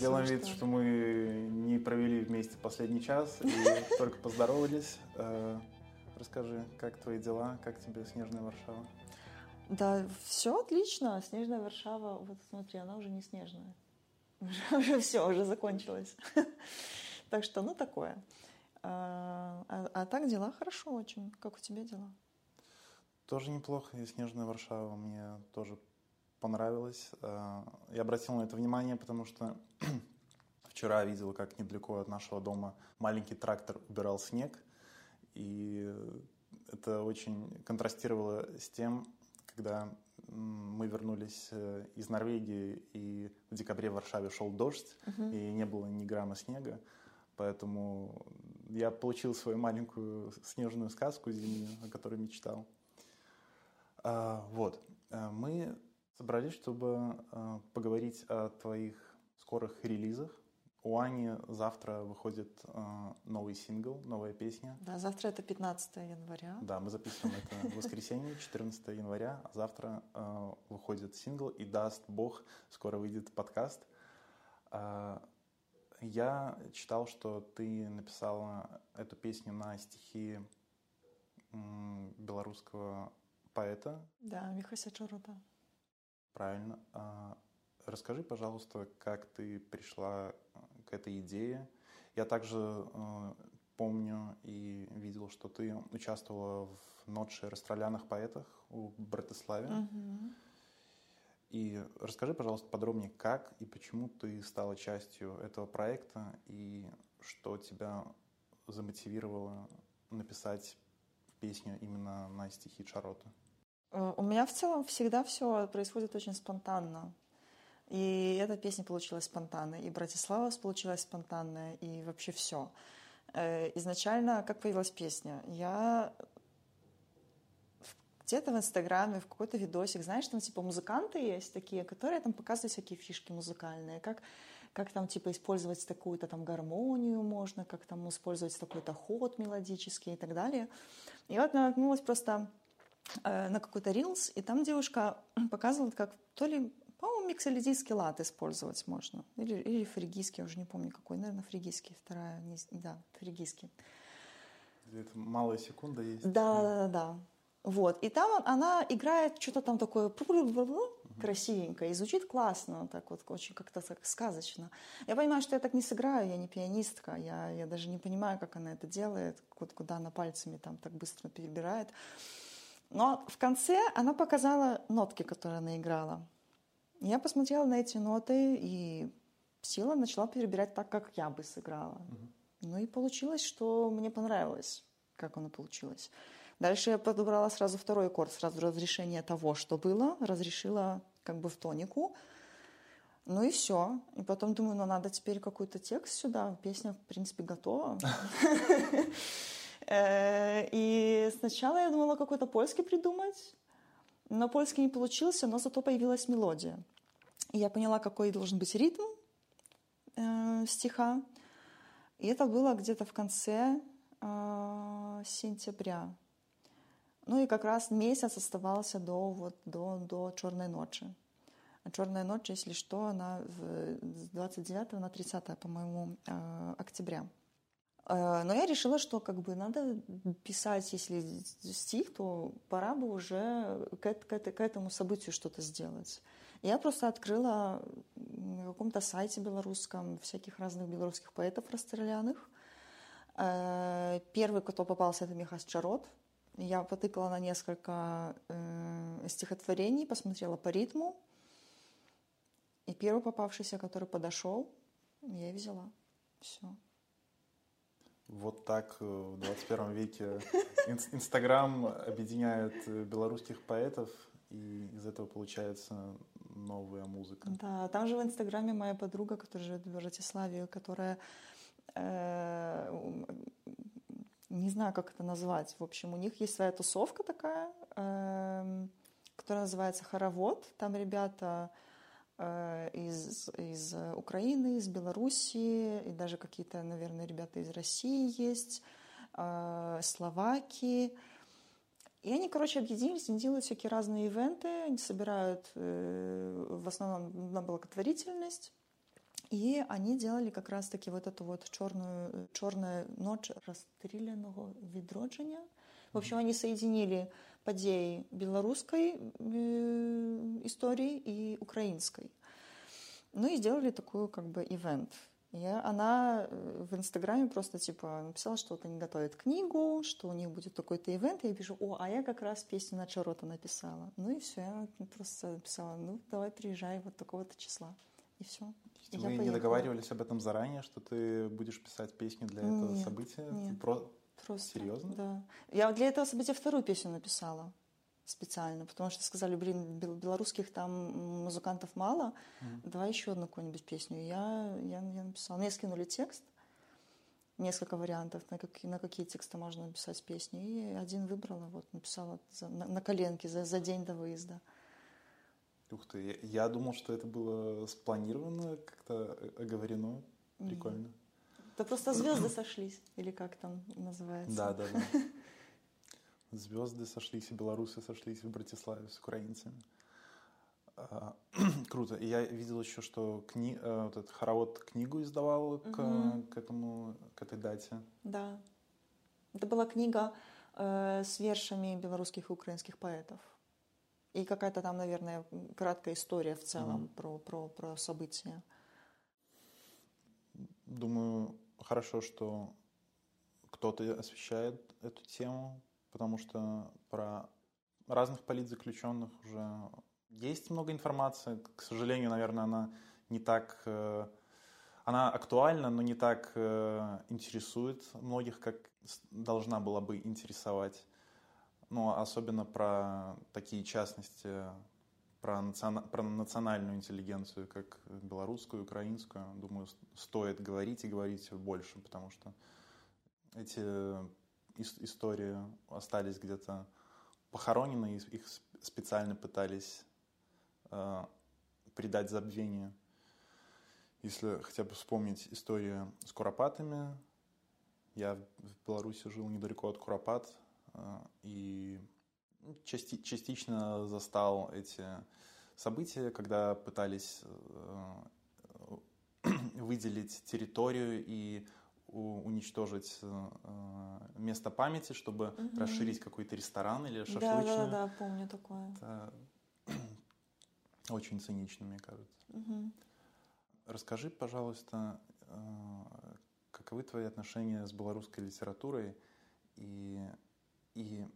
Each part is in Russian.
Делаем вид, что мы не провели вместе последний час и только поздоровались. Э, расскажи, как твои дела, как тебе Снежная Варшава? Да, все отлично. Снежная Варшава, вот смотри, она уже не снежная. Уже, уже все, уже закончилось. Так что, ну, такое. А, а, а так дела хорошо очень. Как у тебя дела? Тоже неплохо. И Снежная Варшава мне тоже понравилась. А, я обратил на это внимание, потому что вчера видел, как недалеко от нашего дома маленький трактор убирал снег. И это очень контрастировало с тем, когда мы вернулись э, из Норвегии, и в декабре в Варшаве шел дождь, uh-huh. и не было ни грамма снега. Поэтому я получил свою маленькую снежную сказку зимнюю, о которой мечтал. А, вот. Э, мы собрались, чтобы э, поговорить о твоих скорых релизах. У Ани завтра выходит э, новый сингл, новая песня. Да, завтра это 15 января. Да, мы записываем это в воскресенье, 14 января. А завтра э, выходит сингл, и даст Бог, скоро выйдет подкаст. Э, я читал, что ты написала эту песню на стихи белорусского поэта. Да, Михася Чарота. Правильно. А, расскажи, пожалуйста, как ты пришла э, к этой идее. Я также э, помню и видел, что ты участвовала в ночи расстрелянных поэтах у Братиславе. Угу. И расскажи, пожалуйста, подробнее, как и почему ты стала частью этого проекта и что тебя замотивировало написать песню именно на стихи Чароты. Э, у меня в целом всегда все происходит очень спонтанно. И эта песня получилась спонтанной, и Братислава получилась спонтанная, и вообще все. Э, изначально, как появилась песня? Я где-то в Инстаграме, в какой-то видосик, знаешь, там типа музыканты есть такие, которые там показывают всякие фишки музыкальные, как, как там типа использовать такую-то там гармонию можно, как там использовать такой-то ход мелодический и так далее. И вот наткнулась просто на какой-то рилс, и там девушка показывала, как то ли, по-моему, миксолидийский лад использовать можно. Или, или фригийский, я уже не помню какой. Наверное, фригийский, вторая, не, да, фригийский. Это малая секунда есть. Да, да, да, да. Вот. И там она играет что-то там такое красивенькое, и звучит классно, так вот, очень как-то так сказочно. Я понимаю, что я так не сыграю, я не пианистка, я, я даже не понимаю, как она это делает, куда она пальцами там так быстро перебирает. Но в конце она показала нотки, которые она играла. Я посмотрела на эти ноты, и сила начала перебирать так, как я бы сыграла. Угу. Ну и получилось, что мне понравилось, как оно получилось. Дальше я подобрала сразу второй аккорд, сразу разрешение того, что было, разрешила как бы в тонику. Ну и все. И потом думаю, ну надо теперь какой-то текст сюда. Песня, в принципе, готова. Э, и сначала я думала какой-то польский придумать, но польский не получился, но зато появилась мелодия. И я поняла, какой должен быть ритм э, стиха. И это было где-то в конце э, сентября. Ну и как раз месяц оставался до, вот, до, до «Черной ночи». А «Черная ночь», если что, она с 29 на 30, по-моему, октября. Э, но я решила, что как бы надо писать, если стих, то пора бы уже к, к, к этому событию что-то сделать. Я просто открыла на каком-то сайте белорусском всяких разных белорусских поэтов расстрелянных. Э, первый, кто попался, это Михас Чарот. Я потыкала на несколько э, стихотворений, посмотрела по ритму. И первый попавшийся, который подошел, я взяла. Все. Вот так э, в 21 веке Инстаграм объединяет э, белорусских поэтов, и из этого получается новая музыка. Да, там же в Инстаграме моя подруга, которая живет в Братиславе, которая э, не знаю, как это назвать. В общем, у них есть своя тусовка такая, э, которая называется «Хоровод». Там ребята из, из Украины, из Белоруссии, и даже какие-то, наверное, ребята из России есть, э, Словакии. И они, короче, объединились, они делают всякие разные ивенты, они собирают э, в основном на благотворительность. И они делали как раз-таки вот эту вот черную, черная ночь расстрелянного відродження. В общем, они соединили подеи белорусской э, истории и украинской. Ну и сделали такую как бы ивент. Я, она э, в Инстаграме просто типа написала, что вот они готовят книгу, что у них будет такой-то ивент. Я пишу, о, а я как раз песню на Чарота написала. Ну и все, я просто написала, ну давай приезжай вот такого-то числа. И все. И Вы не договаривались об этом заранее, что ты будешь писать песню для этого нет, события? Нет. Про... Просто. Серьезно? Да. Я для этого события вторую песню написала специально, потому что сказали, блин, белорусских там музыкантов мало, mm-hmm. давай еще одну какую-нибудь песню. Я, я, я написала. Мне скинули текст, несколько вариантов, на какие, на какие тексты можно написать песни. И один выбрала, вот написала за, на, на коленке за, за день до выезда. Ух ты, я, я думал, что это было спланировано, как-то оговорено. Прикольно. Нет. Да просто звезды сошлись, или как там называется. Да, да, да. Звезды сошлись, и белорусы сошлись в Братиславе с украинцами. А, круто. И я видел еще, что кни... Э, вот этот хоровод книгу издавал к, к, этому, к этой дате. Да. Это была книга э, с вершами белорусских и украинских поэтов. И какая-то там, наверное, краткая история в целом угу. про, про, про события. Думаю, хорошо, что кто-то освещает эту тему, потому что про разных политзаключенных уже есть много информации. К сожалению, наверное, она не так... Э, она актуальна, но не так э, интересует многих, как должна была бы интересовать. Ну, особенно про такие частности, про, национа... про национальную интеллигенцию, как белорусскую, украинскую. Думаю, стоит говорить и говорить больше, потому что эти истории остались где-то похоронены, и их специально пытались э, придать забвению. Если хотя бы вспомнить историю с Куропатами, я в Беларуси жил недалеко от Куропат, э, и части, частично застал эти события, когда пытались э, выделить территорию и уничтожить э, место памяти, чтобы угу. расширить какой-то ресторан или шашлычную. Да, да, да, помню такое. Это очень цинично, мне кажется. Угу. Расскажи, пожалуйста, э, каковы твои отношения с белорусской литературой и, и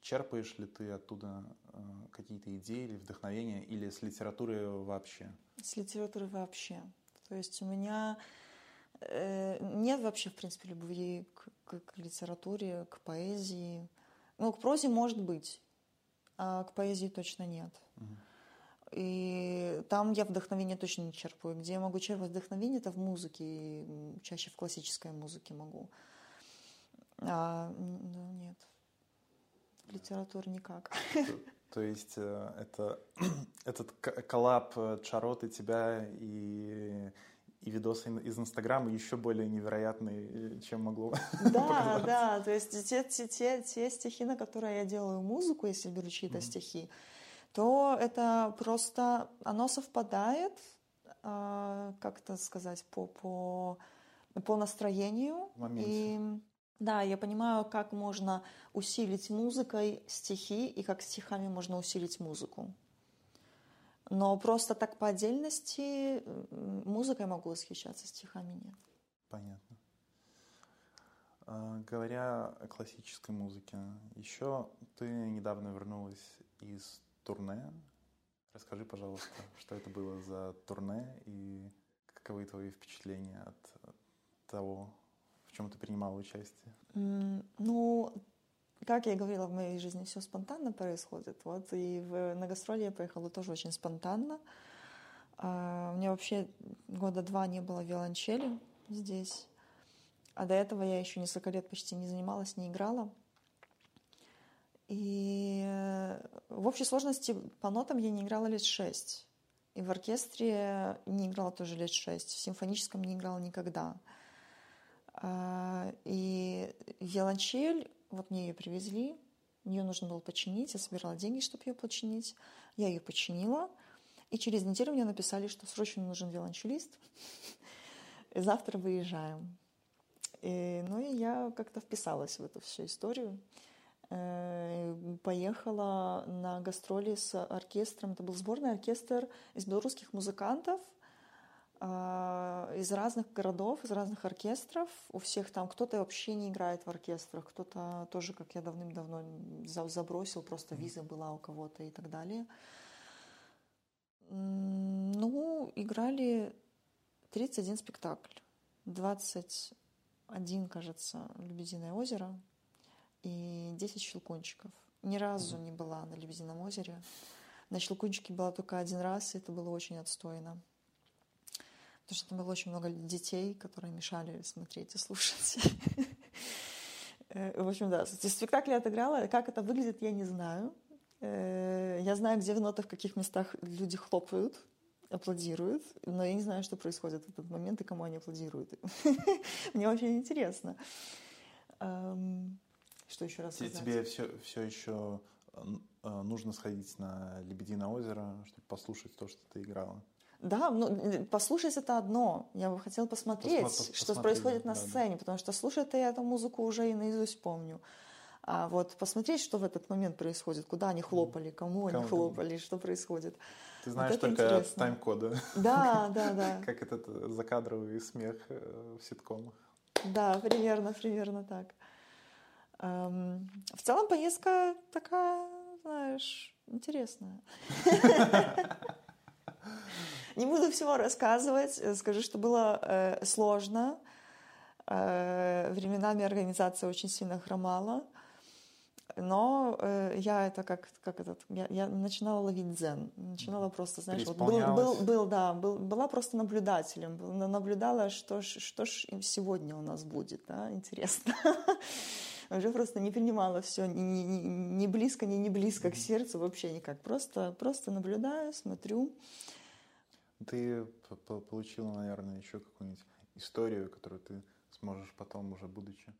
черпаешь ли ты оттуда э, какие-то идеи или вдохновения, или с литературы вообще? С литературы вообще. То есть у меня Э, нет вообще, в принципе, любви к, к, к литературе, к поэзии. Ну, к прозе может быть, а к поэзии точно нет. Угу. И там я вдохновение точно не черпаю. Где я могу черпать вдохновение, это в музыке, чаще в классической музыке могу. А, ну, нет. В литературе никак. То, есть э, это этот коллаб э, Чароты тебя и и видосы из Инстаграма еще более невероятные, чем могло Да, да, то есть те, те, те, стихи, на которые я делаю музыку, если беру чьи-то mm-hmm. стихи, то это просто, оно совпадает, э, как-то сказать, по, по, по настроению. И да, я понимаю, как можно усилить музыкой стихи и как стихами можно усилить музыку. Но просто так по отдельности музыкой могу восхищаться, стихами нет. Понятно. А, говоря о классической музыке, еще ты недавно вернулась из турне. Расскажи, пожалуйста, что это было за турне и каковы твои впечатления от того, чем ты принимала участие? Ну, как я говорила, в моей жизни все спонтанно происходит. Вот и в, на гастроли я поехала тоже очень спонтанно. А, у меня вообще года два не было виолончели здесь. А до этого я еще несколько лет почти не занималась, не играла. И в общей сложности по нотам я не играла лет шесть. И в оркестре не играла тоже лет шесть. В симфоническом не играла никогда. А, и виолончель вот мне ее привезли, ее нужно было починить, я собирала деньги, чтобы ее починить. Я ее починила. И через неделю мне написали, что срочно нужен виолончелист. Завтра выезжаем. И, ну и я как-то вписалась в эту всю историю. Э, поехала на гастроли с оркестром. Это был сборный оркестр из белорусских музыкантов из разных городов, из разных оркестров. У всех там кто-то вообще не играет в оркестрах, кто-то тоже, как я давным-давно забросил, просто виза была у кого-то и так далее. Ну, играли 31 спектакль. 21, кажется, «Лебединое озеро» и 10 «Щелкунчиков». Ни разу не была на «Лебедином озере». На «Щелкунчике» была только один раз, и это было очень отстойно. Потому что там было очень много детей, которые мешали смотреть и слушать. Э, в общем, да, спектакль я отыграла. Как это выглядит, я не знаю. Э, я знаю, где в нотах, в каких местах люди хлопают, аплодируют, но я не знаю, что происходит в этот момент и кому они аплодируют. Мне очень интересно. Что еще раз сказать? Тебе все, все еще э, нужно сходить на Лебединое озеро, чтобы послушать то, что ты играла? Да, ну, послушать это одно. Я бы хотела посмотреть, Посма- что происходит на да, сцене, да. потому что слушать я эту музыку уже и наизусть помню. А вот посмотреть, что в этот момент происходит, куда они хлопали, кому, кому они хлопали, что происходит. Ты знаешь вот только тайм-коды. Да, да, да. Как этот э, закадровый смех э, в ситкомах. Да, примерно, примерно так. Эм, в целом поездка такая, знаешь, интересная. Не буду всего рассказывать, э, скажу, что было э, сложно. Э, временами организация очень сильно хромала. Но э, я это как, как этот, я, я начинала ловить дзен, начинала просто, знаешь, вот был, был, был, да, был, была просто наблюдателем, наблюдала, что ж, что ж сегодня у нас будет, да, интересно. Уже просто не принимала все ни, ни, ни близко, ни не близко к сердцу, вообще никак. Просто, просто наблюдаю, смотрю. Ты получила, наверное, еще какую-нибудь историю, которую ты сможешь потом, уже будучи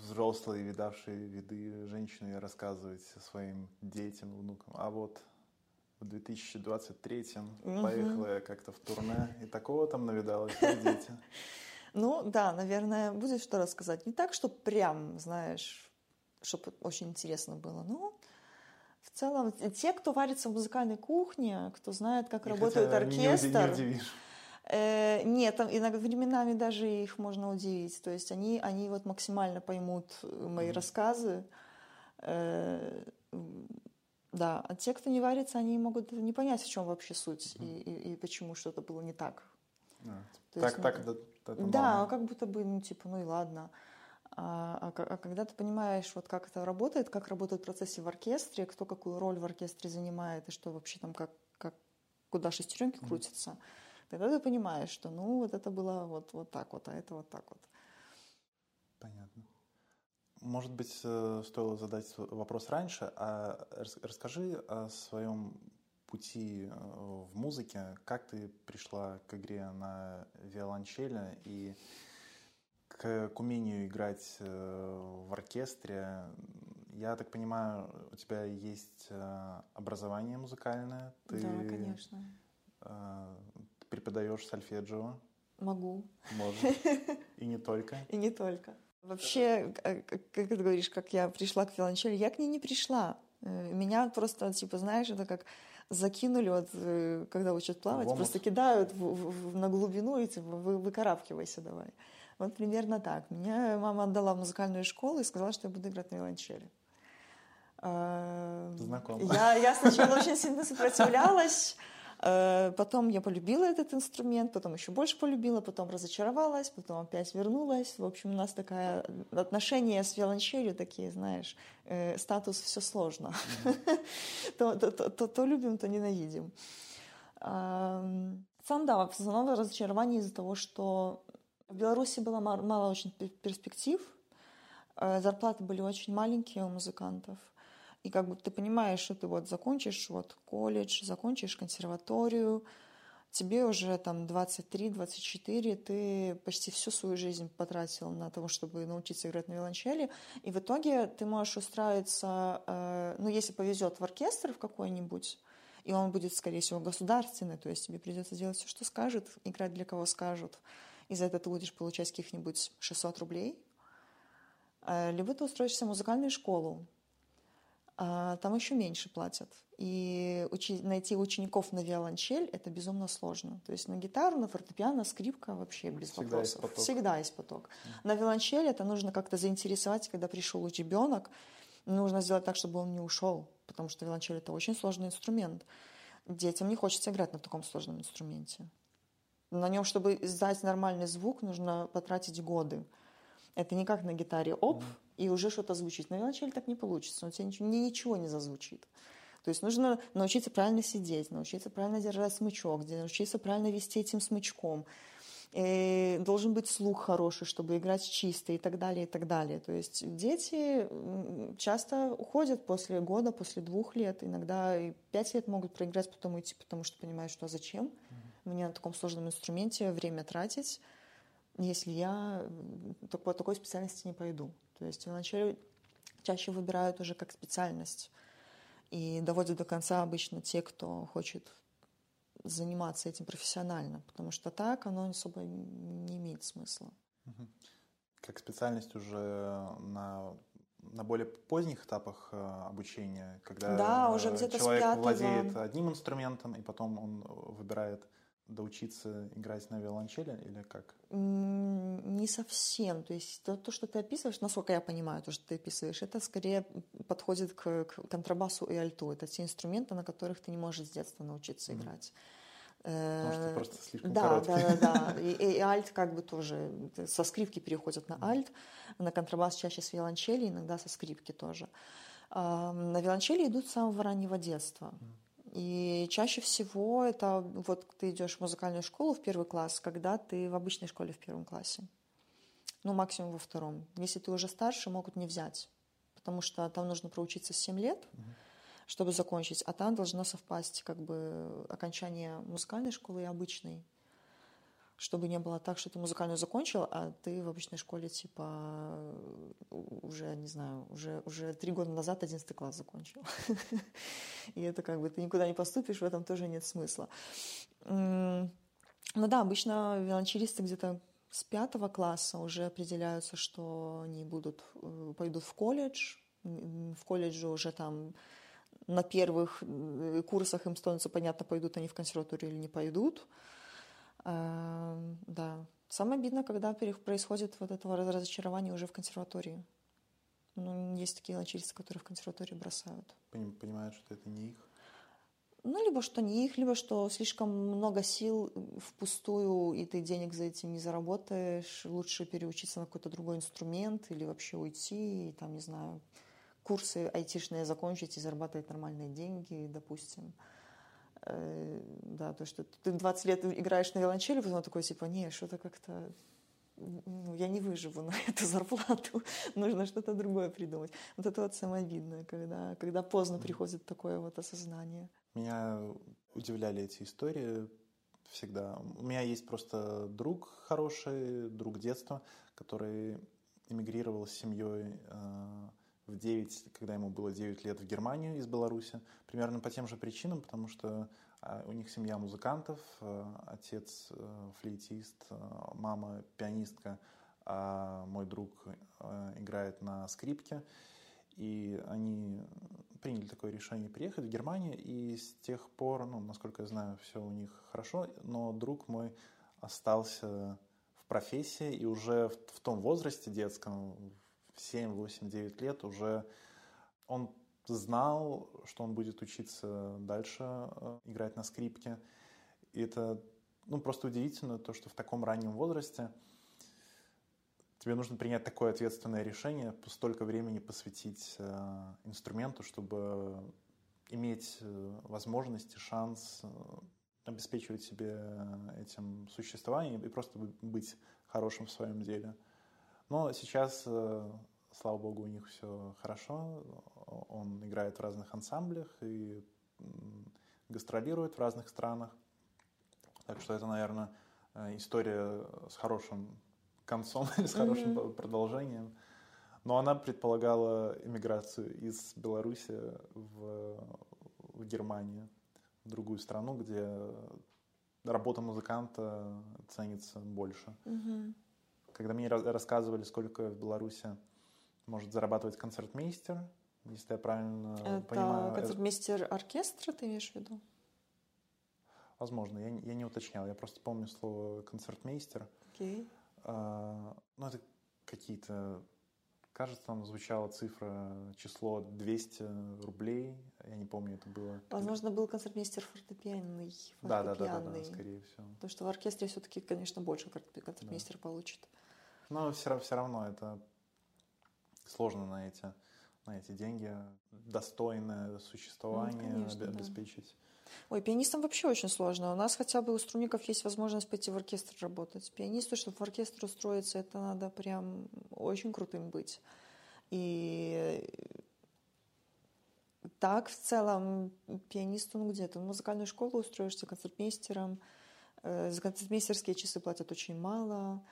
взрослой, видавшей виды женщины, рассказывать своим детям, внукам. А вот в 2023-м угу. поехала я как-то в турне, и такого там навидалась, дети. Ну да, наверное, будет что рассказать. Не так, что прям, знаешь, чтобы очень интересно было, но в целом, те, кто варится в музыкальной кухне, кто знает, как и работает оркестр, не, не э, нет, там иногда временами даже их можно удивить. То есть они, они вот максимально поймут мои mm. рассказы. Э, да, а те, кто не варится, они могут не понять, в чем вообще суть mm. и, и, и почему что-то было не так. А, так, есть, так, ну, да, да, как будто бы, ну, типа, ну и ладно. А, а, а когда ты понимаешь, вот как это работает, как работают процессы в оркестре, кто какую роль в оркестре занимает, и что вообще там, как, как, куда шестеренки mm-hmm. крутятся, тогда ты понимаешь, что ну вот это было вот, вот так вот, а это вот так вот. Понятно. Может быть, э, стоило задать вопрос раньше, а расскажи о своем пути э, в музыке, как ты пришла к игре на виолончели и к, к умению играть э, в оркестре. Я так понимаю, у тебя есть э, образование музыкальное. Ты, да, конечно. Э, ты преподаешь сольфеджио. Могу. Можешь. И не только. И не только. Вообще, как ты говоришь, как я пришла к виолончели, я к ней не пришла. Меня просто, типа, знаешь, это как закинули, вот, когда учат плавать, просто кидают в, в, на глубину и типа, вы, выкарабкивайся давай. Вот примерно так. Меня мама отдала в музыкальную школу и сказала, что я буду играть на виолончели. А, Знакомо. Я, я сначала очень сильно сопротивлялась, а, потом я полюбила этот инструмент, потом еще больше полюбила, потом разочаровалась, потом опять вернулась. В общем, у нас такая отношения с виолончелью такие, знаешь, э, статус все сложно. то, то, то, то любим, то ненавидим. Сам, да, в основном разочарование из-за того, что в Беларуси было мало очень перспектив, э, зарплаты были очень маленькие у музыкантов. И как бы ты понимаешь, что ты вот закончишь вот колледж, закончишь консерваторию, тебе уже там 23-24, ты почти всю свою жизнь потратил на то, чтобы научиться играть на виолончели, и в итоге ты можешь устраиваться, э, ну, если повезет, в оркестр в какой-нибудь, И он будет, скорее всего, государственный, то есть тебе придется делать все, что скажет, играть для кого скажут. И за это ты будешь получать каких-нибудь 600 рублей. Э, либо ты устроишься в музыкальную школу, а там еще меньше платят. И учи, найти учеников на виолончель – это безумно сложно. То есть на гитару, на фортепиано, скрипка вообще без Всегда вопросов. есть поток. Всегда есть поток. На виолончель это нужно как-то заинтересовать, когда пришел ребенок, нужно сделать так, чтобы он не ушел, потому что виолончель – это очень сложный инструмент. Детям не хочется играть на таком сложном инструменте. На нем, чтобы издать нормальный звук, нужно потратить годы. Это не как на гитаре, оп, и уже что-то звучит. На виолончели так не получится, у тебя ничего, ничего не зазвучит. То есть нужно научиться правильно сидеть, научиться правильно держать смычок, научиться правильно вести этим смычком. И должен быть слух хороший, чтобы играть чисто и так далее, и так далее. То есть дети часто уходят после года, после двух лет, иногда и пять лет могут проиграть, потом уйти, потому что понимают, что а зачем мне на таком сложном инструменте время тратить, если я по такой специальности не пойду. То есть вначале чаще выбирают уже как специальность и доводят до конца обычно те, кто хочет заниматься этим профессионально, потому что так оно особо не имеет смысла. Как специальность уже на на более поздних этапах э, обучения, когда да, уже где-то человек владеет одним инструментом, и потом он выбирает доучиться играть на виолончели или как? Не совсем. То есть то, то, что ты описываешь, насколько я понимаю, то, что ты описываешь, это скорее подходит к, к контрабасу и альту. Это те инструменты, на которых ты не можешь с детства научиться mm-hmm. играть. Потому что просто слишком да, короткий. Да, да, да. И, и альт как бы тоже со скрипки переходят на альт, на контрабас чаще с виолончели, иногда со скрипки тоже. На виолончели идут с самого раннего детства. И чаще всего это вот ты идешь в музыкальную школу в первый класс, когда ты в обычной школе в первом классе. Ну, максимум во втором. Если ты уже старше, могут не взять. Потому что там нужно проучиться 7 лет, чтобы закончить, а там должно совпасть как бы окончание музыкальной школы и обычной чтобы не было так, что ты музыкальную закончил, а ты в обычной школе, типа, уже, не знаю, уже, уже три года назад одиннадцатый класс закончил. И это как бы ты никуда не поступишь, в этом тоже нет смысла. Ну да, обычно виолончелисты где-то с пятого класса уже определяются, что они будут, э, пойдут в колледж. В колледже уже там на первых э, курсах им становится понятно, пойдут они в консерваторию или не пойдут. Эм, да. Самое обидно, когда происходит вот это разочарование уже в консерватории. Ну, есть такие начальства, которые в консерватории бросают. Понимают, что это не их? Ну, либо что не их, либо что слишком много сил впустую, и ты денег за этим не заработаешь. Лучше переучиться на какой-то другой инструмент или вообще уйти, и там, не знаю, курсы айтишные закончить и зарабатывать нормальные деньги, допустим. Э, да, то, что ты 20 лет играешь на виолончели, потом такой, типа, не, что-то как-то ну, я не выживу на эту зарплату, нужно что-то другое придумать. Вот это вот самое обидное, когда, когда поздно приходит такое вот осознание. Меня удивляли эти истории всегда. У меня есть просто друг хороший, друг детства, который эмигрировал с семьей э, в 9, когда ему было 9 лет в Германию из Беларуси, примерно по тем же причинам, потому что а, у них семья музыкантов, э, отец э, флейтист, э, мама пианистка, а мой друг играет на скрипке. И они приняли такое решение приехать в Германию, и с тех пор, ну, насколько я знаю, все у них хорошо, но друг мой остался в профессии, и уже в, в том возрасте детском, 7, 8, 9 лет уже он знал, что он будет учиться дальше э, играть на скрипке. И это ну, просто удивительно, то, что в таком раннем возрасте тебе нужно принять такое ответственное решение, столько времени посвятить э, инструменту, чтобы иметь э, возможность и шанс э, обеспечивать себе этим существование и просто быть хорошим в своем деле. Но сейчас, э, слава богу, у них все хорошо. Он играет в разных ансамблях и гастролирует в разных странах. Так что это, наверное, э, история с хорошим концом, с хорошим mm-hmm. продолжением. Но она предполагала иммиграцию из Беларуси в, в Германию. в другую страну, где работа музыканта ценится больше. Мгм. Когда мне ра- рассказывали, сколько в Беларуси может зарабатывать концертмейстер, если я правильно Это понимаю, э, концертмейстер оркестра, ты имеешь в виду? возможно, я, не- я не уточнял, я просто помню слово концертмейстер. Окей. А, ну, это какие-то... Кажется, там звучала цифра, число 200 рублей. Я не помню, это было... Возможно, был концертмейстер фортепианный. Да, да, да, да, да, скорее всего. Потому что в оркестре все-таки, конечно, больше концерт- концертмейстер получит. Но все, все равно это сложно на эти, на эти деньги достойное существование конечно, обе- да. Ой, пианистам вообще очень сложно. У нас хотя бы у струнников есть возможность пойти в оркестр работать. Пианисту, чтобы в оркестр устроиться, это надо прям очень крутым быть. И так в целом пианисту, ну где-то в музыкальную школу устроишься концертмейстером. Э, За концертмейстерские часы платят очень мало.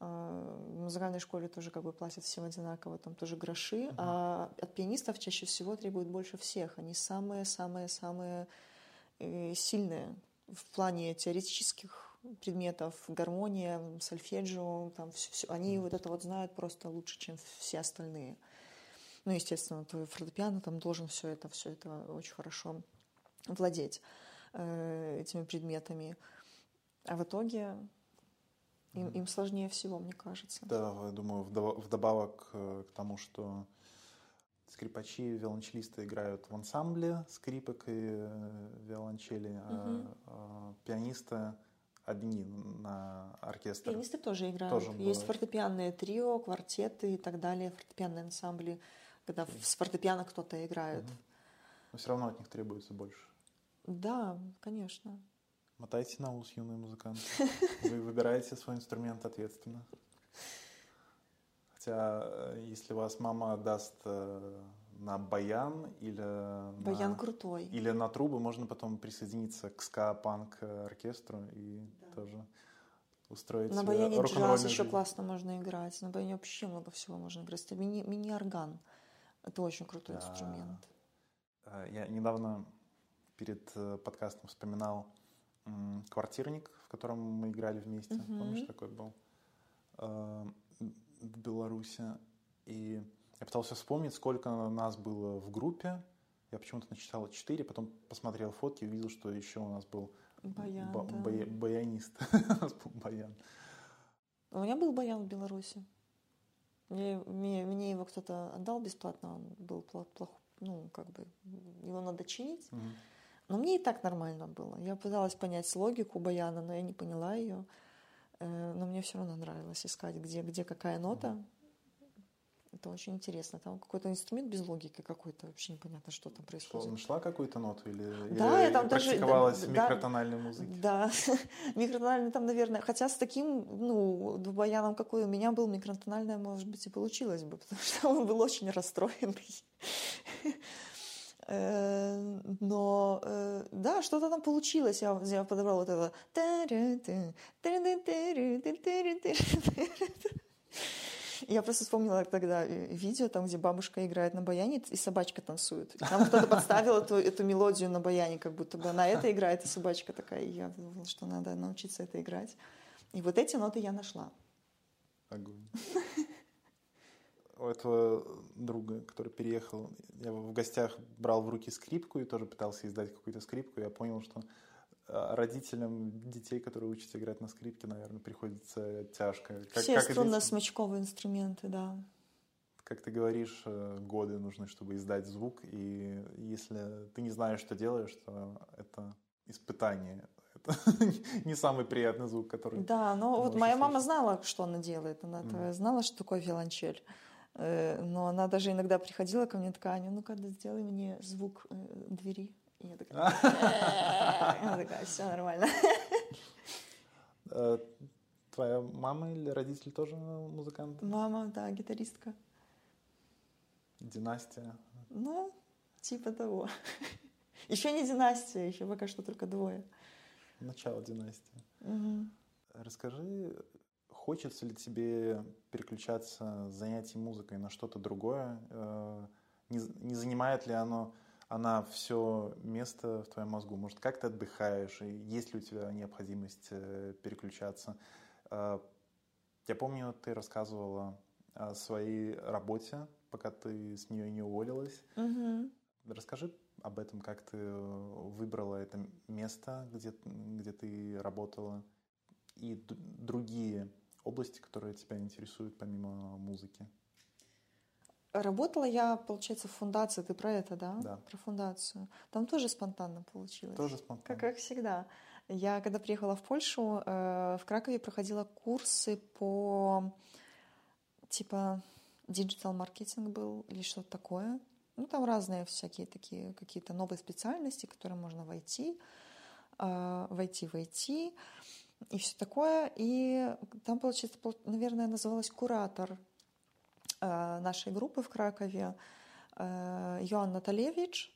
Э, В музыкальной школе тоже как бы платят всем одинаково, там тоже гроши. А от пианистов чаще всего требуют больше всех. Они самые-самые-самые э, сильные в плане теоретических предметов, гармония, сольфеджио, там все, они вот это вот знают просто лучше, чем все остальные. Ну, естественно, твой фортепиано там должен все это, все это очень хорошо владеть э, этими предметами. А в итоге им, им сложнее всего, мне кажется. Да, я думаю, вдо- вдобавок э, к тому, что скрипачи, виолончелисты играют в ансамбле скрипок и э, виолончели, а, Мгм. а пианисты одни на оркестр. Пианисты тоже играют. Тоже Есть бывает. фортепианные трио, квартеты и так далее, фортепианные ансамбли, когда в- с фортепиано кто-то играет. Мгм. Но все равно от них требуется больше. Да, конечно. Мотайте на ус, юные музыканты. Вы выбираете свой инструмент ответственно. Хотя, э, если вас мама даст э, на баян или Баян на, крутой. или на трубы, можно потом присоединиться к ска-панк оркестру и тоже устроить На баяне джаз еще классно можно играть. На баяне вообще много всего можно играть. Это мини- мини-орган. Это очень крутой Да. инструмент. Э, Я недавно перед э, подкастом вспоминал квартирник, в котором мы играли вместе. Мгм. Помнишь, такой был? В Беларуси. И я пытался вспомнить, сколько нас было в группе. Я почему-то насчитал 4, потом посмотрел фотки и увидел, что еще у нас был Баян, ба- да. бая- баянист. У нас был баян. У меня был баян в Беларуси. Мне, мне, мне его кто-то отдал бесплатно, он был плох, плох- ну, как бы, его надо чинить. Мгм. Но мне и так нормально было. Я пыталась понять логику баяна, но я не поняла ее. Э, Но мне все равно нравилось искать, где, где какая нота. Это очень интересно. Там какой-то инструмент без логики какой-то, вообще непонятно, что там Что, происходит. нашла какую-то ноту или, Да, или я там даже- практиковалась да, в да. микротональной музыке? Да, микротональный там, наверное, хотя с таким, ну, баяном, какой у меня был, микротональная, может быть, и получилось бы, потому что он был очень расстроенный. Э, Но э, да, что-то там получилось. Я, я подобрала вот это. Я просто вспомнила тогда видео, там, где бабушка играет на баяне, и собачка танцует. Там кто-то подставил эту, эту мелодию на баяне, как будто бы она это играет, и собачка такая. И я думала, что надо научиться это играть. И вот эти ноты я нашла. Огонь. У этого друга, который переехал, я в гостях брал в руки скрипку и тоже пытался издать какую-то скрипку. Я понял, что э, родителям детей, которые учатся играть на скрипке, наверное, приходится тяжко. Как, Все струнно-смычковые инструменты, да. Как ты говоришь, э, годы нужны, чтобы издать звук, и если ты не знаешь, что делаешь, то это испытание. Это не самый приятный звук, который... Да, но вот моя мама услышать. знала, что она делает. Она Мгм. знала, что такое виолончель. Э, Но она даже иногда приходила ко мне такая, Аня, ну-ка, да сделай мне звук э, двери. И я такая, «Э». она такая, все нормально. Твоя мама или родители тоже музыканты? Мама, да, гитаристка. Династия. Ну, типа того. Еще не династия, еще пока что только двое. Начало династии. Мгм. Расскажи, хочется ли тебе переключаться с занятий музыкой на что-то другое? Э, Не, не занимает ли оно она все место в твоем мозгу. Может, как ты отдыхаешь, и есть ли у тебя необходимость э, переключаться. Э, я помню, ты рассказывала о своей работе, пока ты с нее не уволилась. Угу. Расскажи об этом, как ты выбрала это место, где, где ты работала, и другие области, которые тебя интересуют помимо музыки. Работала я, получается, в фундации. Ты про это, да? Да. Про фундацию. Там тоже спонтанно получилось. Тоже спонтанно. Как, как всегда. Я, когда приехала в Польшу, э, в Кракове проходила курсы по типа digital marketing был или что-то такое. Ну, там разные всякие такие какие-то новые специальности, которые можно войти, э, войти, в IT и все такое. И там, получается, наверное, называлась куратор Э, нашей группы в Кракове э, Йоанна Талевич.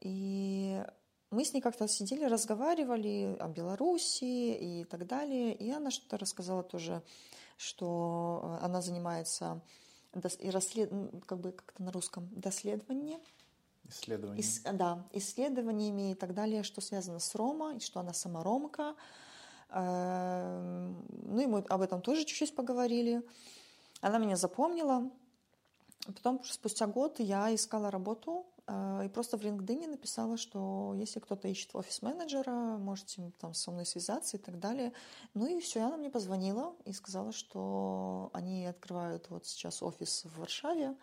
И мы с ней как-то сидели, разговаривали о Беларуси и так далее. И она что-то рассказала тоже, что она занимается и расслед... как бы как-то на русском доследование. Исследования. Ис... Да, исследованиями и так далее, что связано с Рома, и что она сама ромка. Эм, ну и мы об этом тоже чуть-чуть поговорили. Она меня запомнила. Потом, спустя год, я искала работу э, и просто в LinkedIn написала, что если кто-то ищет офис-менеджера, можете там со мной связаться и так далее. Ну и все, она мне позвонила и сказала, что они открывают вот сейчас офис в Варшаве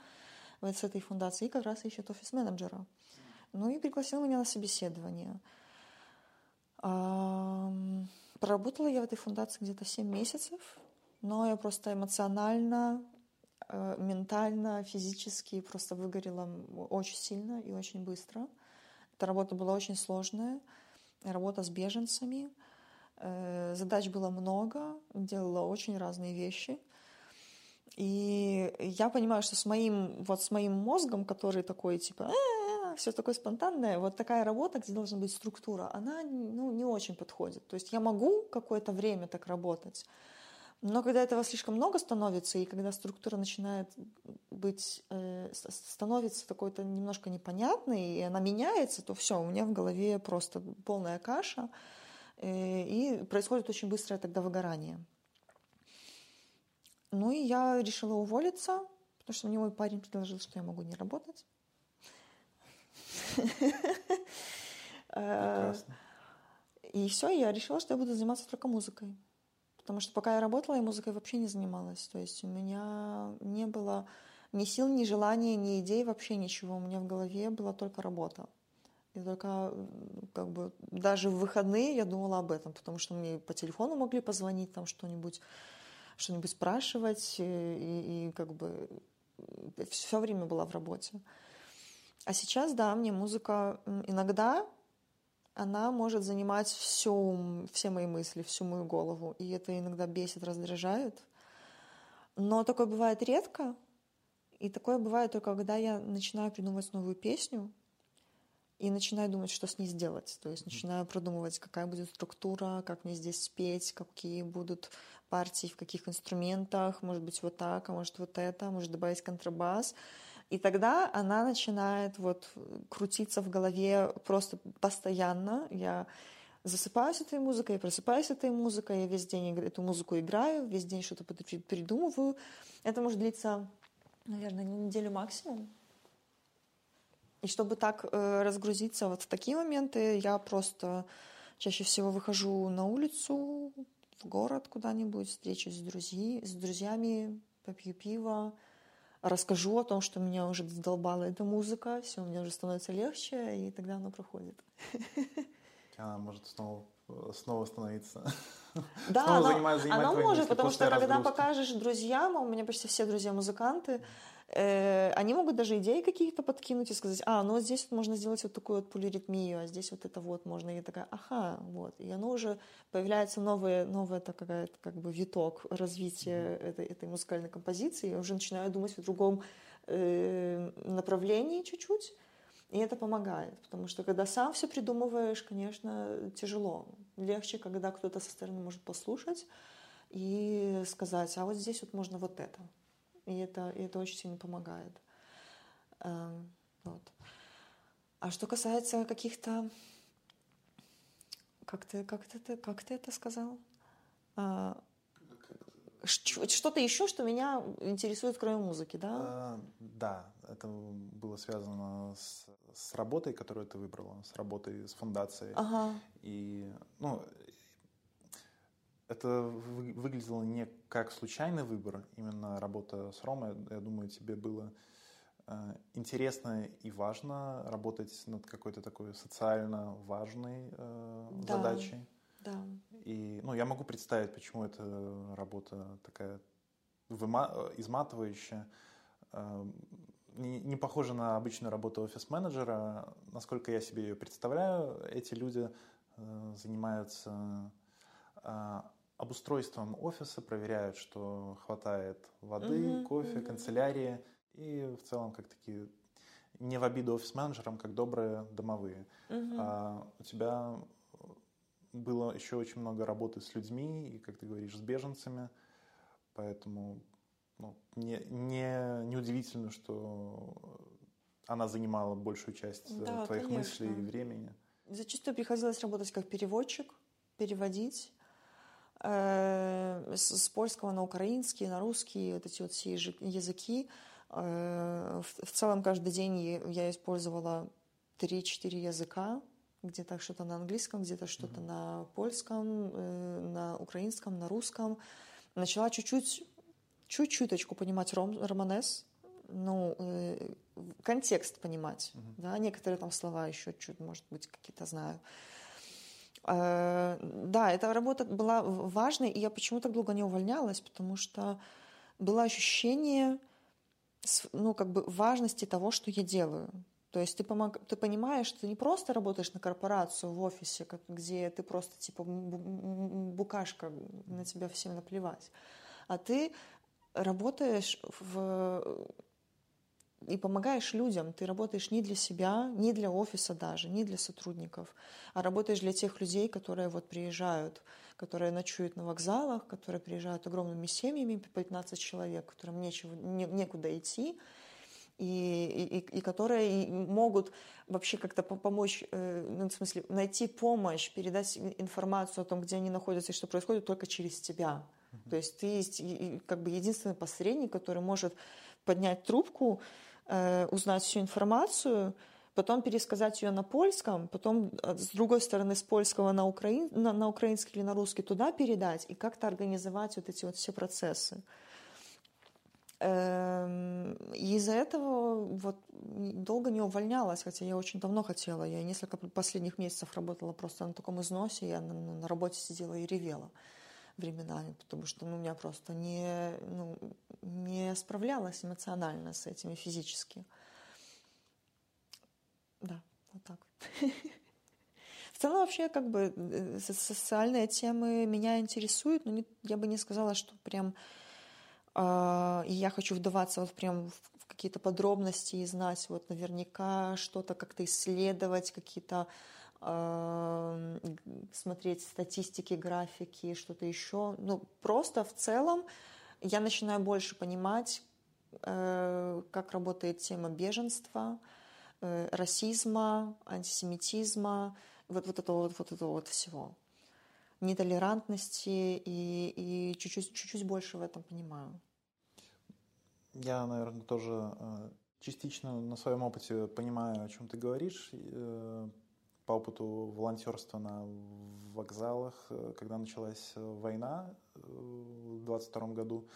вот с этой фундацией и как раз ищут офис-менеджера. Ну и пригласила меня на собеседование. Проработала я в этой фундации где-то 7 месяцев но я просто эмоционально, э, ментально, физически просто выгорела очень сильно и очень быстро. Эта работа была очень сложная, работа с беженцами, э, задач было много, делала очень разные вещи. И я понимаю, что с моим, вот с моим мозгом, который такой, типа, «Э, все такое спонтанное, вот такая работа, где должна быть структура, она ну, не очень подходит. То есть я могу какое-то время так работать, но когда этого слишком много становится, и когда структура начинает быть, э, становится какой-то немножко непонятной, и она меняется, то все, у меня в голове просто полная каша, э, и происходит очень быстрое тогда выгорание. Ну и я решила уволиться, потому что мне мой парень предложил, что я могу не работать. Э, и все, я решила, что я буду заниматься только музыкой. Потому что пока я работала, я музыкой вообще не занималась. То есть у меня не было ни сил, ни желания, ни идей, вообще ничего. У меня в голове была только работа. И только как бы даже в выходные я думала об этом, потому что мне по телефону могли позвонить, там что-нибудь что-нибудь спрашивать, и, и, и как бы все время была в работе. А сейчас, да, мне музыка иногда она может занимать все, все мои мысли, всю мою голову. И это иногда бесит, раздражает. Но такое бывает редко. И такое бывает только, когда я начинаю придумывать новую песню и начинаю думать, что с ней сделать. То есть начинаю продумывать, какая будет структура, как мне здесь спеть, какие будут партии, в каких инструментах, может быть, вот так, а может, вот это, может, добавить контрабас. И тогда она начинает вот крутиться в голове просто постоянно. Я засыпаюсь этой музыкой, я просыпаюсь этой музыкой, я весь день эту музыку играю, весь день что-то придумываю. Это может длиться, наверное, неделю максимум. И чтобы так э, разгрузиться вот в такие моменты, я просто чаще всего выхожу на улицу, в город куда-нибудь, встречусь с, друзья, с друзьями, попью пиво, расскажу о том, что меня уже задолбала эта музыка, все, мне уже становится легче, и тогда оно проходит. Она может снова, снова становиться. Да, снова она, занимать, занимать она может, потому что когда покажешь друзьям, а у меня почти все друзья музыканты, они могут даже идеи какие-то подкинуть и сказать, а, ну вот здесь вот можно сделать вот такую вот полиритмию, а здесь вот это вот можно. И такая, ага, вот. И оно уже появляется новое, новое такая, как бы виток развития этой, этой музыкальной композиции. Я уже начинаю думать в другом э, направлении чуть-чуть. И это помогает, потому что когда сам все придумываешь, конечно, тяжело. Легче, когда кто-то со стороны может послушать и сказать, а вот здесь вот можно вот это. И это, и это очень сильно помогает. Эм, вот. А что касается каких-то... Как ты, как, ты, как ты это сказал? А, что-то еще, что меня интересует, кроме музыки, да? А, да, это было связано с, с работой, которую ты выбрала, с работой с фундацией. Ага. И, ну, это выглядело не как случайный выбор, именно работа с Ромой. Я думаю, тебе было э, интересно и важно работать над какой-то такой социально важной э, да. задачей. Да. И, ну, я могу представить, почему эта работа такая выма- изматывающая, э, не, не похожа на обычную работу офис-менеджера. Насколько я себе ее представляю, эти люди э, занимаются э, обустройством офиса, проверяют, что хватает воды, mm-hmm, кофе, mm-hmm. канцелярии и в целом как такие не в обиду офис-менеджерам, как добрые домовые. Mm-hmm. А у тебя было еще очень много работы с людьми и, как ты говоришь, с беженцами, поэтому ну, не, не, неудивительно, что она занимала большую часть э, да, твоих конечно. мыслей и времени. Зачастую приходилось работать как переводчик, переводить с, с польского на украинский, на русский, вот эти вот все языки. Э, в, целом каждый день я использовала 3-4 языка, где-то что-то на английском, где-то что-то mm-hmm. на польском, э, на украинском, на русском. Начала чуть-чуть, чуть-чуточку понимать ром, романес, ну, э, контекст понимать, mm-hmm. да, некоторые там слова еще чуть, может быть, какие-то знаю. Э, да, эта работа была важной, и я почему так долго не увольнялась, потому что было ощущение, ну, как бы важности того, что я делаю. То есть ты, помог... ты понимаешь, что ты не просто работаешь на корпорацию в офисе, где ты просто типа букашка, на тебя всем наплевать, а ты работаешь в и помогаешь людям. Ты работаешь не для себя, не для офиса даже, не для сотрудников, а работаешь для тех людей, которые вот приезжают, которые ночуют на вокзалах, которые приезжают огромными семьями, по 15 человек, которым нечего, не, некуда идти, и, и, и которые могут вообще как-то помочь, э, ну, в смысле, найти помощь, передать информацию о том, где они находятся и что происходит только через тебя. Mm-hmm. То есть ты есть как бы единственный посредник, который может поднять трубку, э, узнать всю информацию, потом пересказать ее на польском, потом э, с другой стороны с польского на, украин, на, на украинский или на русский туда передать и как-то организовать вот эти вот все процессы. Эм, из-за этого вот долго не увольнялась, хотя я очень давно хотела. Я несколько последних месяцев работала просто на таком износе, я на, на работе сидела и ревела временами, потому что ну, меня просто не, ну, не справлялась эмоционально с этим и физически. Да, вот так. В целом вообще как бы э, социальные темы меня интересуют, но я бы не сказала, что прям и я хочу вдаваться вот прям в какие-то подробности и знать вот наверняка что-то как-то исследовать, какие-то э, смотреть статистики, графики, что-то еще. Ну, просто в целом я начинаю больше понимать, э, как работает тема беженства, э, расизма, антисемитизма, вот, вот этого вот, вот этого вот всего нетолерантности и, и чуть-чуть, чуть-чуть больше в этом понимаю. Я, наверное, тоже э, частично на своем опыте понимаю, о чем ты говоришь. Э, по опыту волонтерства на вокзалах, э, когда началась война в 22 году,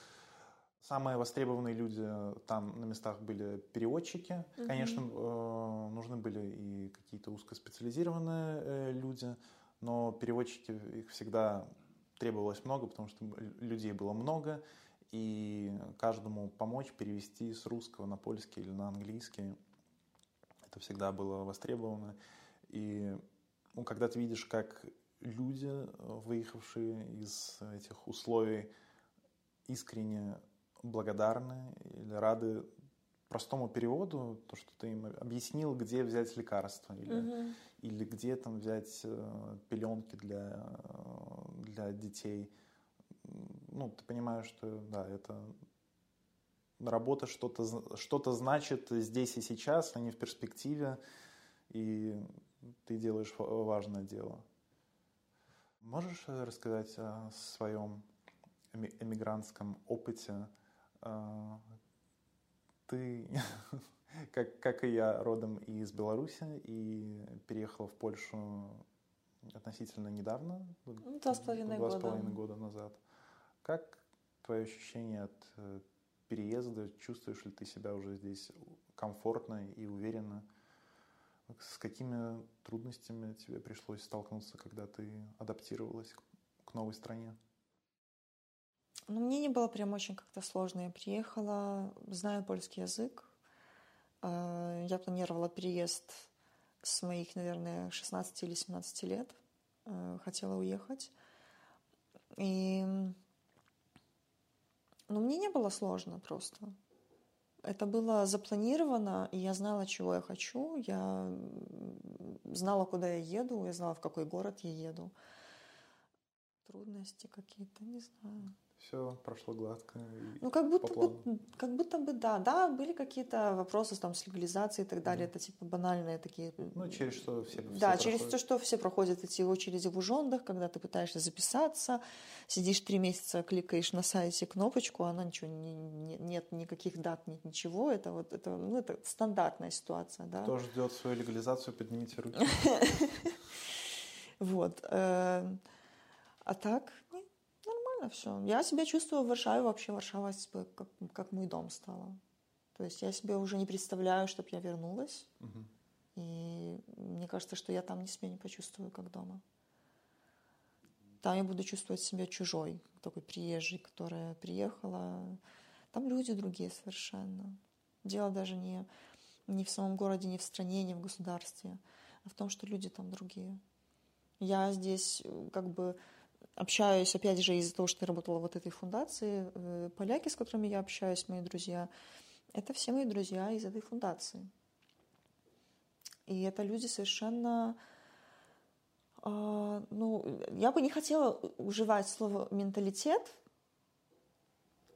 Самые востребованные люди там на местах были переводчики. Mm-hmm. Конечно, нужны были и какие-то узкоспециализированные люди, но переводчики их всегда требовалось много, потому что людей было много, и каждому помочь перевести с русского на польский или на английский. Это всегда было востребовано. И ну, когда ты видишь, как люди, выехавшие из этих условий, искренне благодарны или рады простому переводу, то, что ты им объяснил, где взять лекарства или, угу. или где там взять э, пеленки для, э, для детей. Ну, ты понимаешь, что да, это работа что-то что значит здесь и сейчас, а не в перспективе. и ты делаешь важное дело. Можешь рассказать о своем эмигрантском опыте? А, ты, как, как и я, родом из Беларуси и переехала в Польшу относительно недавно, ну, два с половиной года. с половиной года назад. Как твое ощущение от э, переезда? Чувствуешь ли ты себя уже здесь комфортно и уверенно? С какими трудностями тебе пришлось столкнуться, когда ты адаптировалась к новой стране? Ну, мне не было прям очень как-то сложно. Я приехала, знаю польский язык. Э, я планировала переезд с моих, наверное, 16 или 17 лет. Э, хотела уехать. И ну, мне не было сложно просто. Это было запланировано, и я знала, чего я хочу. Я знала, куда я еду, я знала, в какой город я еду. Трудности какие-то, не знаю все прошло гладко. ну, как будто, бы, как будто бы да. Да, были какие-то вопросы там, с легализацией и так далее. Mm-hmm. Это типа банальные такие. Ну, через что все, Да, все через то, что все проходят эти очереди в ужондах, когда ты пытаешься записаться, сидишь три месяца, кликаешь на сайте кнопочку, а она ничего не, не, нет никаких дат, нет ничего. Это вот это, ну, это стандартная ситуация, да. Кто ждет свою легализацию, поднимите руки. Вот. Э, а так, нормально все. Я себя чувствую в Варшаве, вообще Варшава как, как мой дом стала. То есть я себе уже не представляю, чтобы я вернулась. Угу. И мне кажется, что я там не себя не почувствую, как дома. Там я буду чувствовать себя чужой, такой приезжий, которая приехала. Там люди другие совершенно. Дело даже не, не в самом городе, не в стране, не в государстве, а в том, что люди там другие. Я здесь как бы общаюсь, опять же, из-за того, что я работала в вот этой фундации, э, поляки, с которыми я общаюсь, мои друзья, это все мои друзья из этой фундации. И это люди совершенно... Э, ну, я бы не хотела уживать слово «менталитет»,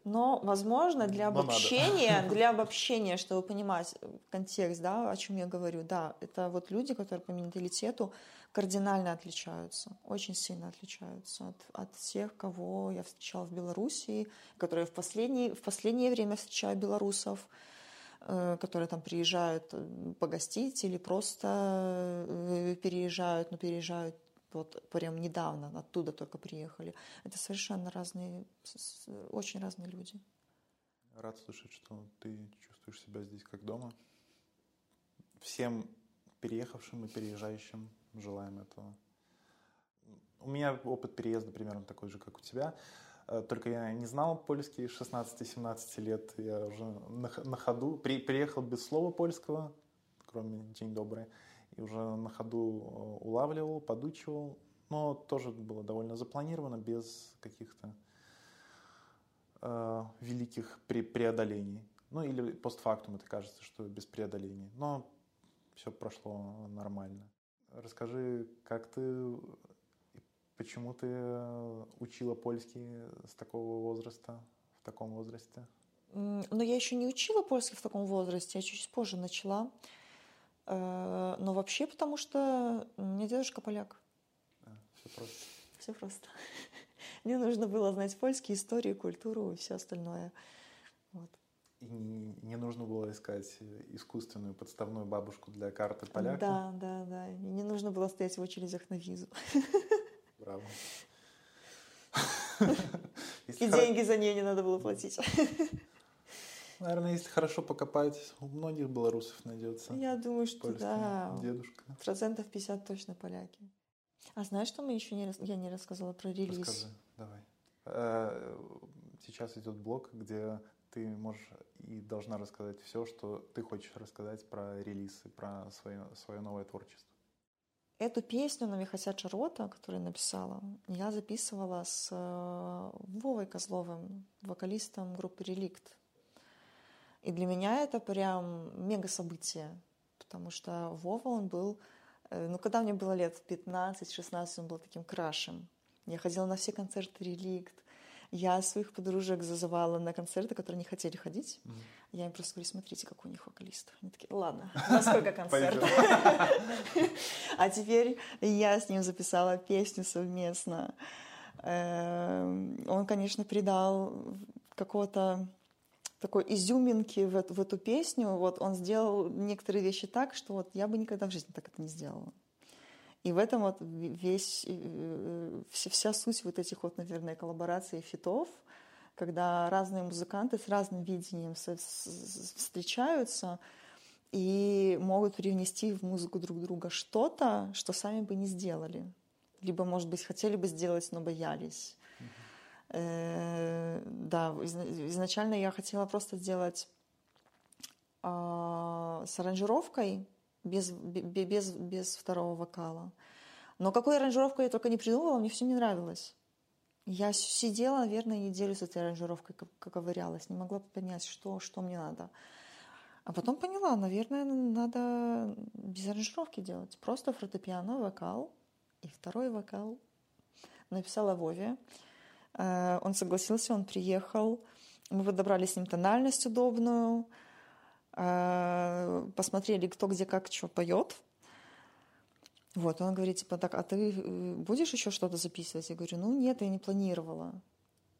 но, возможно, для обобщения, для обобщения, чтобы понимать контекст, да, о чем я говорю, да, это вот люди, которые по менталитету кардинально отличаются, очень сильно отличаются от, от тех, кого я встречала в Белоруссии, которые в, последний, в последнее время встречаю белорусов, э, которые там приезжают э, погостить или просто э, переезжают, но переезжают вот прям недавно, оттуда только приехали. Это совершенно разные, очень разные люди. Рад слышать, что ты чувствуешь себя здесь как дома. Всем переехавшим и переезжающим желаем этого. У меня опыт переезда примерно такой же, как у тебя. Э, только я не знал польский 16-17 лет. Я уже на, на ходу при, приехал без слова польского, кроме «день добрый», и уже на ходу э, улавливал, подучивал. Но тоже было довольно запланировано, без каких-то э, великих пре преодолений. Ну или постфактум это кажется, что без преодолений. Но все прошло нормально. Расскажи, как ты, почему ты учила польский с такого возраста, в таком возрасте? Ну, я еще не учила польский в таком возрасте, я чуть позже начала. Э, но вообще потому, что у меня дедушка поляк. А, все просто. Все просто. Мне нужно было знать польский, историю, культуру и все остальное. Вот. И не, не нужно было искать искусственную подставную бабушку для карты поляка? Да, да, да. И не нужно было стоять в очередях на визу. Браво. И деньги за нее не надо было платить. Наверное, если хорошо покопать, у многих белорусов найдется. Я думаю, что да. Дедушка. Процентов 50 точно поляки. А знаешь, что мы еще не, я не рассказала про релиз? Расскажи, давай. Э, сейчас идет блок, где ты можешь и должна рассказать все, что ты хочешь рассказать про релиз и про свое, свое новое творчество. Эту песню на Михася рота», которую я написала, я записывала с э, Вовой Козловым, вокалистом группы «Реликт». И для меня это прям мега событие, потому что Вова, он был, э, ну, когда мне было лет 15-16, он был таким крашем. Я ходила на все концерты «Реликт», Я своих подружек зазывала на концерты, которые не хотели ходить. Mm. Я им просто говорю, смотрите, какой у них вокалист. Они такие, ладно, насколько концерт? А теперь я с ним записала песню совместно. Эм, он, конечно, придал какого-то такой изюминки в, в эту песню. Вот он сделал некоторые вещи так, что вот я бы никогда в жизни так это не сделала. И в этом вот весь, э, вся суть вот этих вот, наверное, коллабораций фитов, когда разные музыканты с разным видением встречаются и могут привнести в музыку друг друга что-то, что сами бы не сделали. Либо, может быть, хотели бы сделать, но боялись. Э, да, изначально я хотела просто сделать а, с аранжировкой, без, без, без второго вокала. Но какой аранжировкой я только не придумывала, мне все не нравилось. Я сидела, наверное, неделю с этой аранжировкой, ковырялась, не могла понять, что, что мне надо. А потом поняла, наверное, надо без аранжировки делать. Просто фортепиано, вокал и второй вокал. Написала Вове. Э, он согласился, он приехал. Мы подобрали с ним тональность удобную, э, посмотрели, кто где как что поет. Вот, он говорит, типа, так, а ты э, будешь еще что-то записывать? Я говорю, ну нет, я не планировала.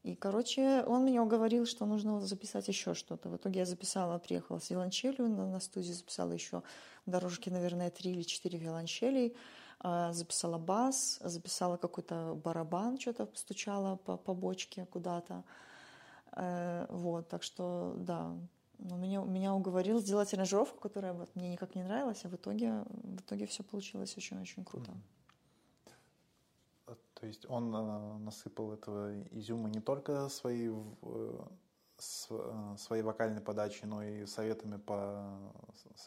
И, короче, он меня уговорил, что нужно записать еще что-то. В итоге я записала, приехала с виолончелью на, на студию, записала еще дорожки, наверное, три или четыре виолончелей. А, записала бас, записала какой-то барабан, что-то стучала по, по бочке куда-то. Э, вот, так что, да, но меня, меня уговорил сделать аранжировку, которая вот мне никак не нравилась, а в итоге, в итоге все получилось очень-очень круто. А, то есть он э, насыпал этого изюма не только свои э, Э, своей вокальной подачей, но и советами по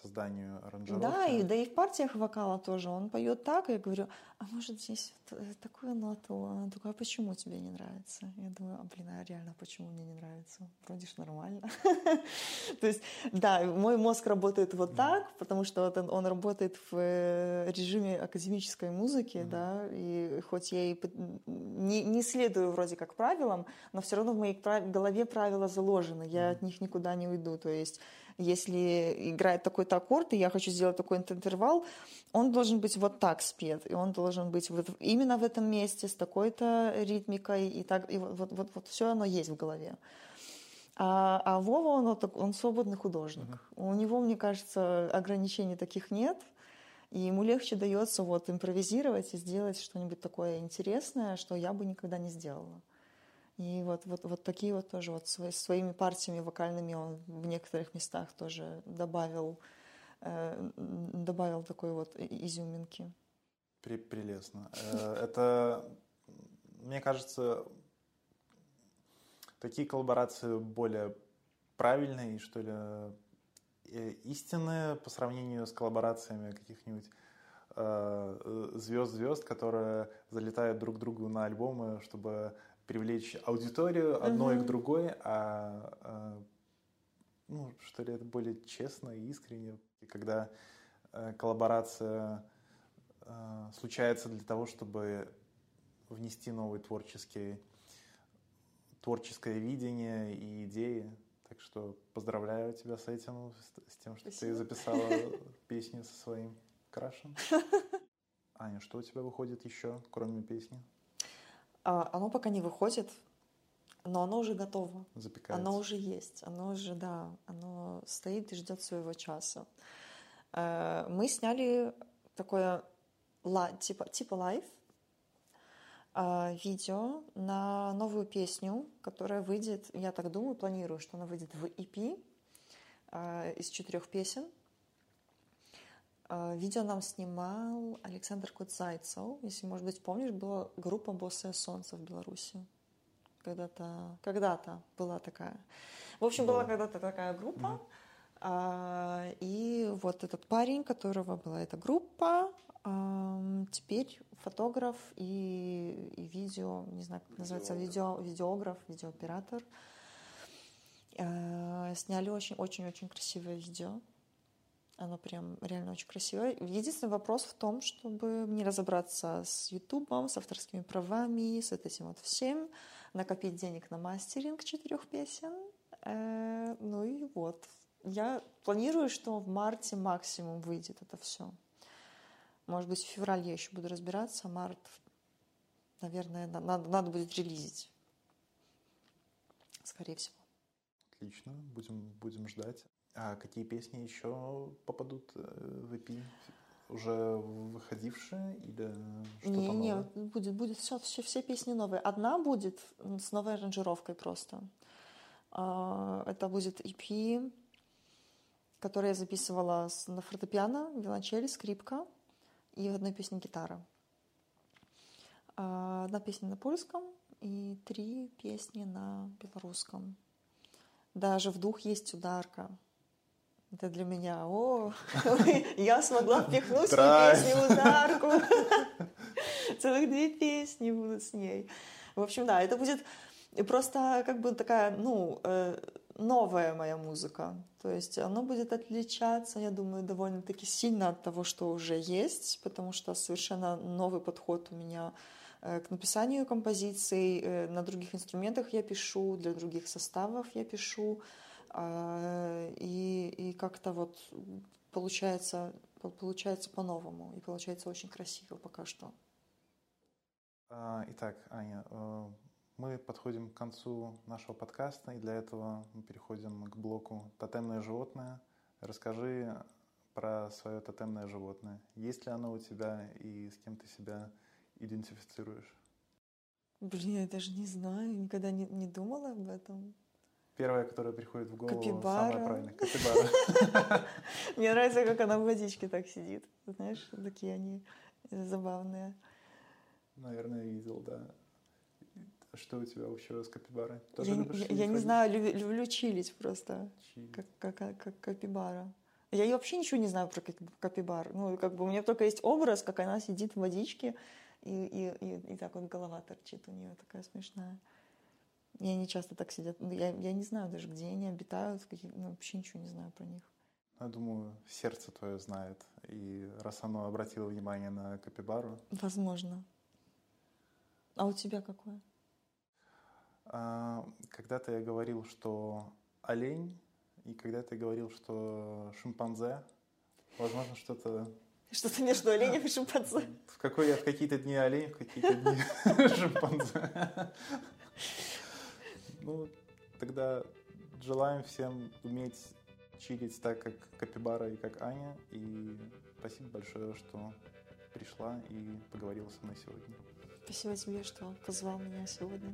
созданию аранжировки. Да, и, да и в партиях вокала тоже. Он поет так, и я говорю, а может здесь э, такую ноту? Она такая, а почему тебе не нравится? Я думаю, а блин, а реально, почему мне не нравится? Вроде ж нормально. То есть, да, мой мозг работает вот так, потому что он работает в э, режиме академической музыки, да, и хоть я и не следую вроде как правилам, но все равно в моей голове правила заложены заложено, я от них никуда не уйду. То есть если играет такой-то аккорд, и я хочу сделать такой интервал, он должен быть вот так спет, и он должен быть вот именно в этом месте с такой-то ритмикой, и так, и вот, вот, вот все оно есть в голове. А, а Вова, он, он свободный художник. Uh-huh. У него, мне кажется, ограничений таких нет, и ему легче дается вот импровизировать и сделать что-нибудь такое интересное, что я бы никогда не сделала. И вот, вот, вот такие вот тоже вот свои, своими партиями вокальными он в некоторых местах тоже добавил, э, добавил такой вот изюминки. При, прелестно. Э, это, мне кажется, такие коллаборации более правильные, что ли, э, истинные по сравнению с коллаборациями каких-нибудь звезд-звезд, которые залетают друг другу на альбомы, чтобы привлечь аудиторию одной uh-huh. к другой, а, а ну, что ли, это более честно и искренне, когда э, коллаборация э, случается для того, чтобы внести новый творческий, творческое видение и идеи. Так что поздравляю тебя с этим, с, с тем, что Спасибо. ты записала песню со своим крашем. Аня, что у тебя выходит еще, кроме песни? А, оно пока не выходит, но оно уже готово. Запекается. Оно уже есть. Оно уже, да, оно стоит и ждет своего часа. Э, мы сняли такое типа, типа live видео на новую песню, которая выйдет, я так думаю, планирую, что она выйдет в EP э, из четырех песен. А, видео нам снимал Александр Куцайцев. Если, может быть, помнишь, была группа «Босое солнце» в Беларуси. Когда-то, когда-то была такая. В общем, да. была когда-то такая группа. Mm-hmm. И вот этот парень, которого была эта группа, теперь фотограф и, и видео, не знаю, как называется, видео, видеограф, видеооператор. А, сняли очень-очень-очень красивое видео. Оно прям реально очень красивое. Единственный вопрос в том, чтобы мне разобраться с Ютубом, с авторскими правами, с этим вот всем. накопить денег на мастеринг четырех песен. Э, ну и вот. Я планирую, что в марте максимум выйдет это все. Может быть, в феврале я еще буду разбираться, март, наверное, надо, надо будет релизить. Скорее всего. Отлично, будем, будем ждать. А какие песни еще попадут э, в EP? Уже выходившие или что-то не, новое? Не, будет, будет все, все, все песни новые. Одна будет с новой аранжировкой просто. А, это будет EP, который я записывала на фортепиано, виолончель, скрипка и в одной песне гитара. А, одна песня на польском и три песни на белорусском. Даже в дух есть ударка. Это для меня, о, я смогла впихнуть свою песню ударку. Целых две песни будут с ней. В общем, да, это будет просто как бы такая, ну, э, новая моя музыка. То есть оно будет отличаться, я думаю, довольно-таки сильно от того, что уже есть, потому что совершенно новый подход у меня э, к написанию композиций. Э, на других инструментах я пишу, для других составов я пишу. А, и, и как-то вот получается, получается по-новому. И получается очень красиво пока что. А, итак, Аня, мы подходим к концу нашего подкаста, и для этого мы переходим к блоку «Тотемное животное». Расскажи про свое тотемное животное. Есть ли оно у тебя и с кем ты себя идентифицируешь? Блин, я даже не знаю, никогда не, не думала об этом. Первое, которое приходит в голову, Капибара. самое правильное. Капибара. Мне нравится, как она в водичке так сидит. Знаешь, такие они забавные. Наверное, видел, да. Что у тебя вообще с капибарой? Тоже я, любишь я, я не знаю, люблю, люблю чилить просто, как, как, как, как капибара. Я вообще ничего не знаю про капибар. Ну, как бы у меня только есть образ, как она сидит в водичке, и, и, и, и так вот голова торчит у нее такая смешная. И они часто так сидят. Ну, я, я не знаю даже, где они обитают, какие, ну, вообще ничего не знаю про них. Я думаю, сердце твое знает. И раз оно обратило внимание на капибару... Возможно. А у тебя какое? А, когда-то я говорил, что олень, и когда-то я говорил, что шимпанзе. Возможно, что-то... Что-то между оленем и шимпанзе. В, какой, в какие-то дни олень, в какие-то дни шимпанзе. Ну, тогда желаем всем уметь чилить так, как Капибара и как Аня. И спасибо большое, что пришла и поговорила со мной сегодня. Спасибо тебе, что позвал меня сегодня.